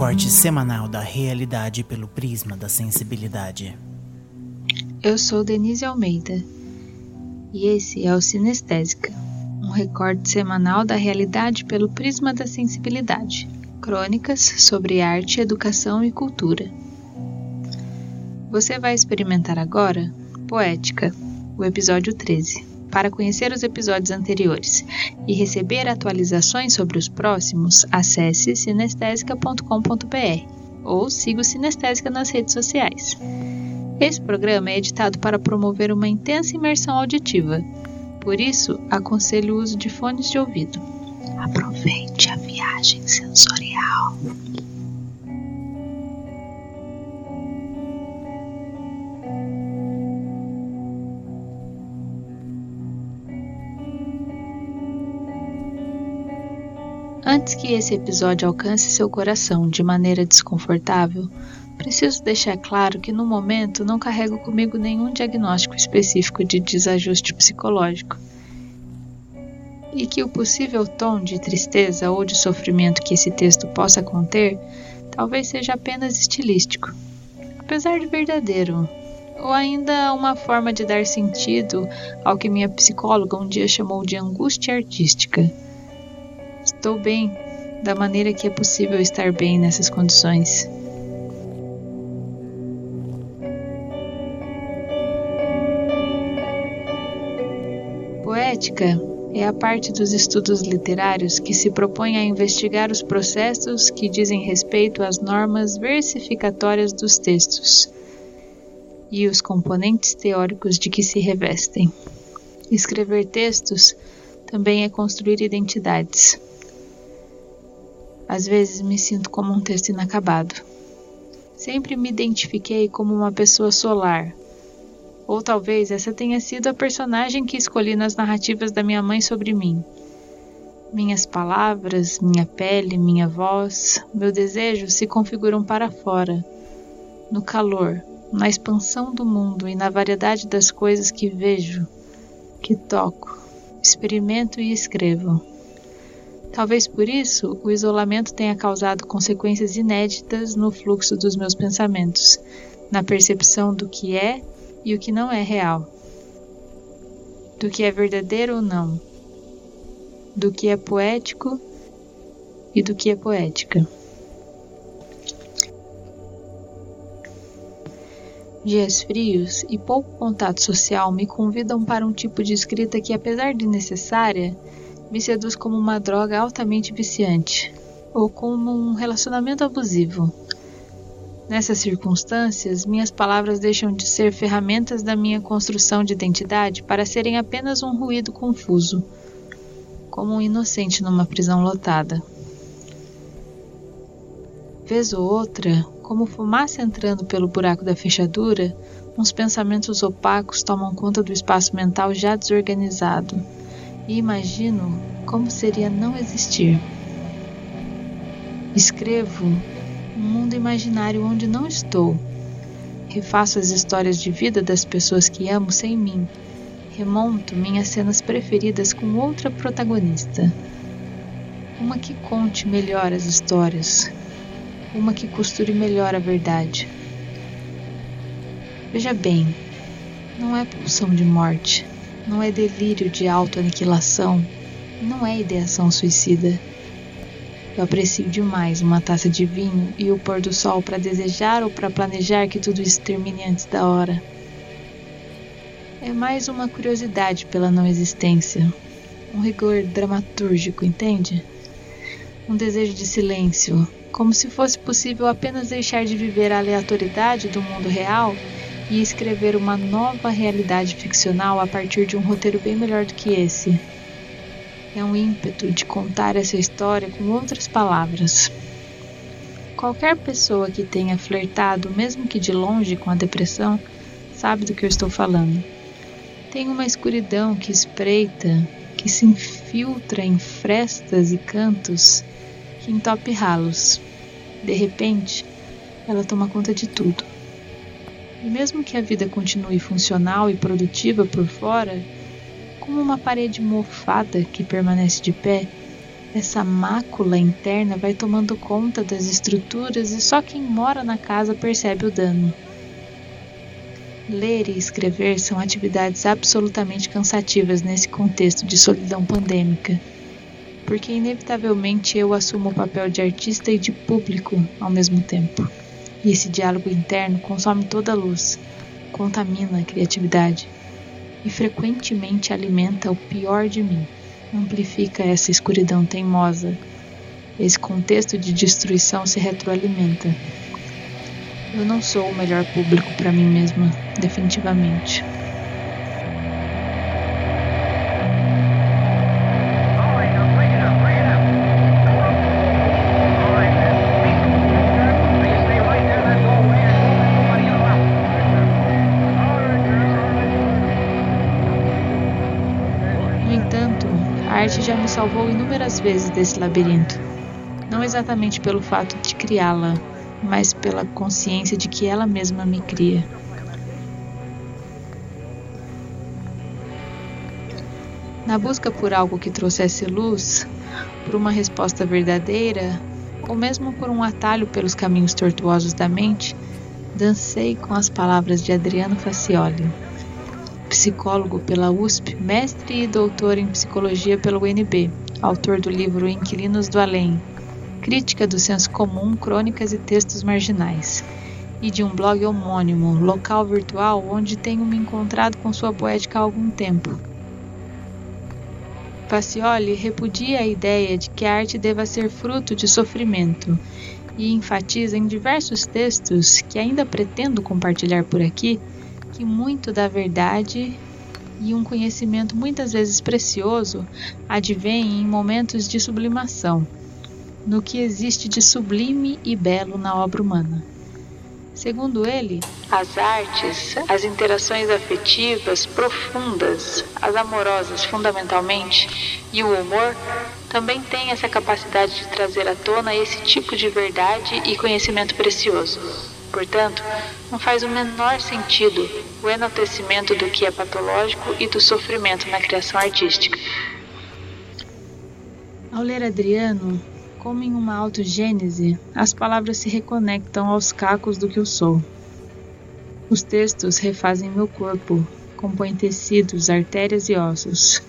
recorte semanal da realidade pelo prisma da sensibilidade. Eu sou Denise Almeida e esse é o Sinestésica, um recorte semanal da realidade pelo prisma da sensibilidade. Crônicas sobre arte, educação e cultura. Você vai experimentar agora Poética, o episódio 13. Para conhecer os episódios anteriores e receber atualizações sobre os próximos, acesse sinestesia.com.br ou siga o Sinestésica nas redes sociais. Esse programa é editado para promover uma intensa imersão auditiva. Por isso, aconselho o uso de fones de ouvido. Aproveite a viagem sensorial. Antes que esse episódio alcance seu coração de maneira desconfortável, preciso deixar claro que no momento não carrego comigo nenhum diagnóstico específico de desajuste psicológico e que o possível tom de tristeza ou de sofrimento que esse texto possa conter talvez seja apenas estilístico, apesar de verdadeiro, ou ainda uma forma de dar sentido ao que minha psicóloga um dia chamou de angústia artística. Estou bem, da maneira que é possível estar bem nessas condições. Poética é a parte dos estudos literários que se propõe a investigar os processos que dizem respeito às normas versificatórias dos textos e os componentes teóricos de que se revestem. Escrever textos também é construir identidades. Às vezes me sinto como um texto inacabado. Sempre me identifiquei como uma pessoa solar. Ou talvez essa tenha sido a personagem que escolhi nas narrativas da minha mãe sobre mim. Minhas palavras, minha pele, minha voz, meu desejo se configuram para fora, no calor, na expansão do mundo e na variedade das coisas que vejo, que toco, experimento e escrevo. Talvez por isso o isolamento tenha causado consequências inéditas no fluxo dos meus pensamentos, na percepção do que é e o que não é real, do que é verdadeiro ou não, do que é poético e do que é poética. Dias frios e pouco contato social me convidam para um tipo de escrita que, apesar de necessária, me seduz como uma droga altamente viciante ou como um relacionamento abusivo. Nessas circunstâncias, minhas palavras deixam de ser ferramentas da minha construção de identidade para serem apenas um ruído confuso, como um inocente numa prisão lotada. Vez ou outra, como fumaça entrando pelo buraco da fechadura, uns pensamentos opacos tomam conta do espaço mental já desorganizado e imagino como seria não existir. Escrevo um mundo imaginário onde não estou. Refaço as histórias de vida das pessoas que amo sem mim. Remonto minhas cenas preferidas com outra protagonista. Uma que conte melhor as histórias. Uma que costure melhor a verdade. Veja bem, não é pulsão de morte não é delírio de autoaniquilação, não é ideação suicida. Eu aprecio demais uma taça de vinho e o pôr do sol para desejar ou para planejar que tudo isso termine antes da hora. É mais uma curiosidade pela não existência, um rigor dramatúrgico, entende? Um desejo de silêncio, como se fosse possível apenas deixar de viver a aleatoriedade do mundo real e escrever uma nova realidade ficcional a partir de um roteiro bem melhor do que esse. É um ímpeto de contar essa história com outras palavras. Qualquer pessoa que tenha flertado, mesmo que de longe, com a depressão, sabe do que eu estou falando. Tem uma escuridão que espreita, que se infiltra em frestas e cantos, que entope ralos. De repente, ela toma conta de tudo. E mesmo que a vida continue funcional e produtiva por fora, como uma parede mofada que permanece de pé, Essa mácula interna vai tomando conta das estruturas e só quem mora na casa percebe o dano. Ler e escrever são atividades absolutamente cansativas nesse contexto de solidão pandêmica, porque inevitavelmente eu assumo o papel de artista e de público ao mesmo tempo. E esse diálogo interno consome toda a luz, contamina a criatividade e frequentemente alimenta o pior de mim, amplifica essa escuridão teimosa. Esse contexto de destruição se retroalimenta. Eu não sou o melhor público para mim mesma, definitivamente. Salvou inúmeras vezes desse labirinto. Não exatamente pelo fato de criá-la, mas pela consciência de que ela mesma me cria. Na busca por algo que trouxesse luz, por uma resposta verdadeira, ou mesmo por um atalho pelos caminhos tortuosos da mente, dancei com as palavras de Adriano Facioli, psicólogo pela USP, mestre e doutor em psicologia pelo UNB, autor do livro Inquilinos do Além, Crítica do Senso Comum, Crônicas e Textos Marginais, e de um blog homônimo, local virtual onde tenho me encontrado com sua poética há algum tempo. Pacioli repudia a ideia de que a arte deva ser fruto de sofrimento e enfatiza em diversos textos que ainda pretendo compartilhar por aqui que muito da verdade e um conhecimento muitas vezes precioso advém em momentos de sublimação no que existe de sublime e belo na obra humana. Segundo ele, as artes, as interações afetivas profundas, as amorosas fundamentalmente, e o humor também têm essa capacidade de trazer à tona esse tipo de verdade e conhecimento precioso. Portanto, não faz o menor sentido o enaltecimento do que é patológico e do sofrimento na criação artística. Ao ler Adriano, como em uma autogênese, as palavras se reconectam aos cacos do que eu sou. Os textos refazem meu corpo, compõem tecidos, artérias e ossos.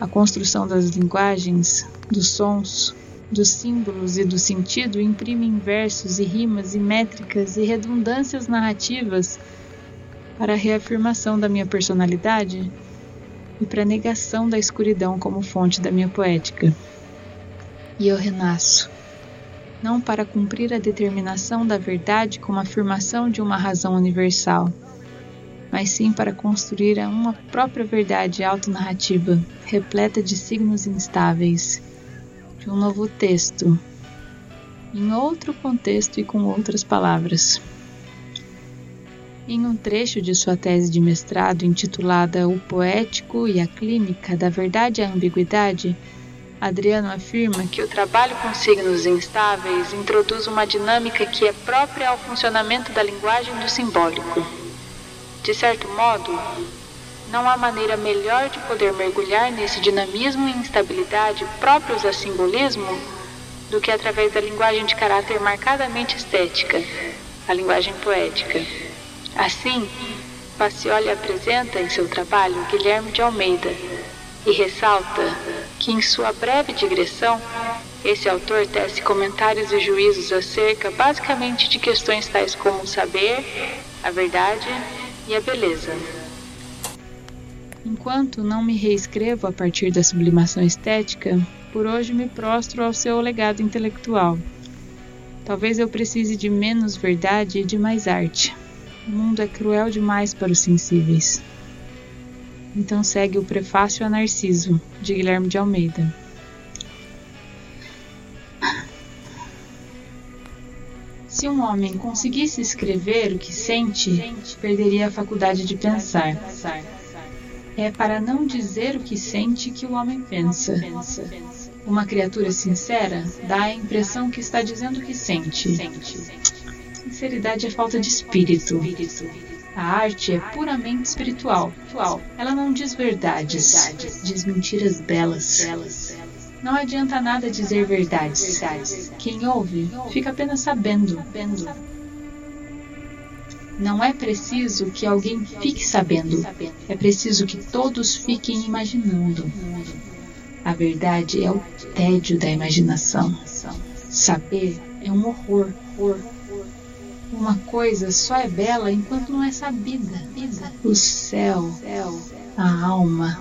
A construção das linguagens, dos sons, dos símbolos e do sentido imprimem versos e rimas e métricas e redundâncias narrativas para a reafirmação da minha personalidade e para a negação da escuridão como fonte da minha poética. E eu renasço, não para cumprir a determinação da verdade como afirmação de uma razão universal, mas sim para construir uma própria verdade autonarrativa, repleta de signos instáveis, um novo texto, em outro contexto e com outras palavras. Em um trecho de sua tese de mestrado intitulada O Poético e a Clínica da Verdade a Ambiguidade, Adriano afirma que o trabalho com signos instáveis introduz uma dinâmica que é própria ao funcionamento da linguagem do simbólico. De certo modo, não há maneira melhor de poder mergulhar nesse dinamismo e instabilidade próprios a simbolismo do que através da linguagem de caráter marcadamente estética, a linguagem poética. Assim, Pacioli apresenta em seu trabalho Guilherme de Almeida e ressalta que, em sua breve digressão, esse autor tece comentários e juízos acerca basicamente de questões tais como o saber, a verdade e a beleza. Enquanto não me reescrevo a partir da sublimação estética, por hoje me prostro ao seu legado intelectual. Talvez eu precise de menos verdade e de mais arte. O mundo é cruel demais para os sensíveis. Então segue o Prefácio a Narciso, de Guilherme de Almeida. Se um homem conseguisse escrever o que sente, perderia a faculdade de pensar. É para não dizer o que sente que o homem pensa. Uma criatura sincera dá a impressão que está dizendo o que sente. Sinceridade é falta de espírito. A arte é puramente espiritual. Ela não diz verdades, diz mentiras belas. Não adianta nada dizer verdades. Quem ouve fica apenas sabendo. Não é preciso que alguém fique sabendo, é preciso que todos fiquem imaginando. A verdade é o tédio da imaginação. Saber é um horror. Uma coisa só é bela enquanto não é sabida. O céu, a alma.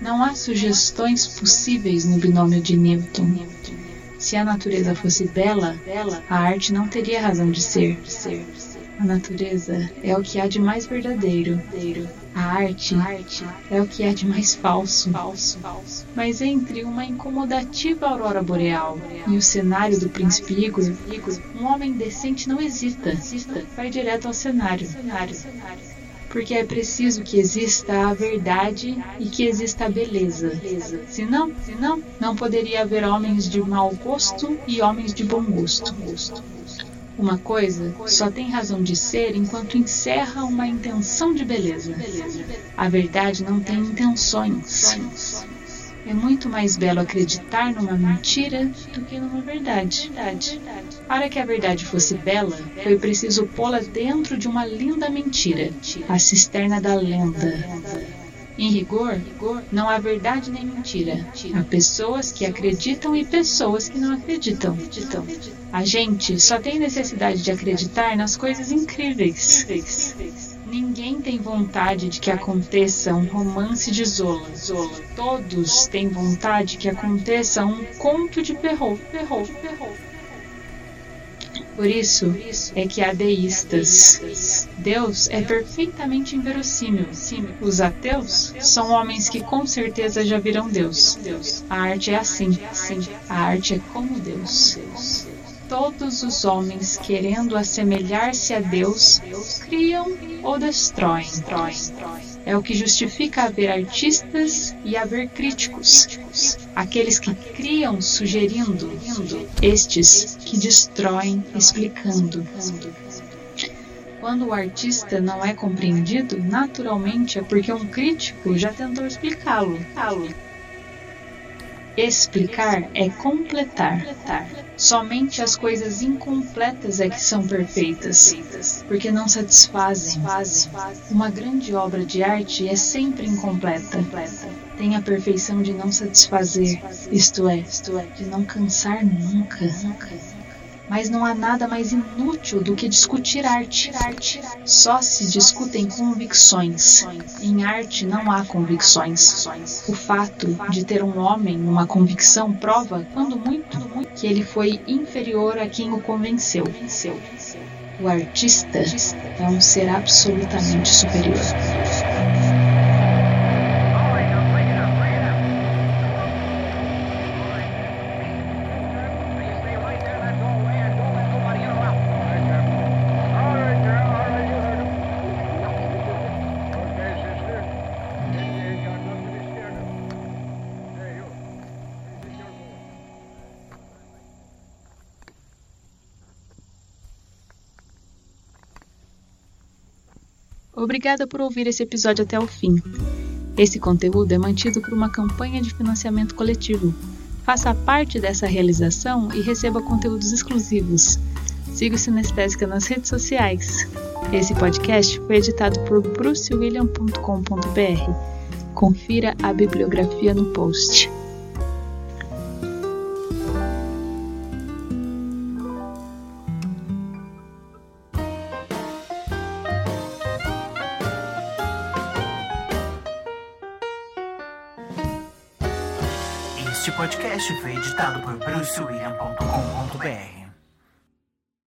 Não há sugestões possíveis no binômio de Newton. Se a natureza fosse bela, a arte não teria razão de ser. A natureza é o que há de mais verdadeiro. A arte é o que há de mais falso. Mas entre uma incomodativa aurora boreal e o cenário do príncipe Igor, um homem decente não hesita. Vai direto ao cenário. Porque é preciso que exista a verdade e que exista a beleza. Senão, senão, não poderia haver homens de mau gosto e homens de bom gosto. Uma coisa só tem razão de ser enquanto encerra uma intenção de beleza. A verdade não tem intenções. É muito mais belo acreditar numa mentira do que numa verdade. Para que a verdade fosse bela, foi preciso pô-la dentro de uma linda mentira a cisterna da lenda. Em rigor, não há verdade nem mentira. Há pessoas que acreditam e pessoas que não acreditam. A gente só tem necessidade de acreditar nas coisas incríveis. Ninguém tem vontade de que aconteça um romance de Zola. Todos têm vontade que aconteça um conto de Perrault. Por isso é que há deístas. Deus é perfeitamente inverossímil. Os ateus são homens que com certeza já viram Deus. A arte é assim. A arte é como Deus. Todos os homens, querendo assemelhar-se a Deus, criam ou destroem. É o que justifica haver artistas e haver críticos. Aqueles que criam sugerindo, estes que destroem explicando. Quando o artista não é compreendido, naturalmente é porque um crítico já tentou explicá-lo. Explicar é completar. Somente as coisas incompletas é que são perfeitas, porque não satisfazem. Uma grande obra de arte é sempre incompleta. Tem a perfeição de não satisfazer, isto é, de não cansar nunca. Mas não há nada mais inútil do que discutir arte. Só se discutem convicções. Em arte não há convicções. O fato de ter um homem uma convicção prova, quando muito, que ele foi inferior a quem o convenceu. O artista é um ser absolutamente superior. Obrigada por ouvir esse episódio até o fim. Esse conteúdo é mantido por uma campanha de financiamento coletivo. Faça parte dessa realização e receba conteúdos exclusivos. Siga o Sinestésica nas redes sociais. Esse podcast foi editado por brucewilliam.com.br. Confira a bibliografia no post. Suina.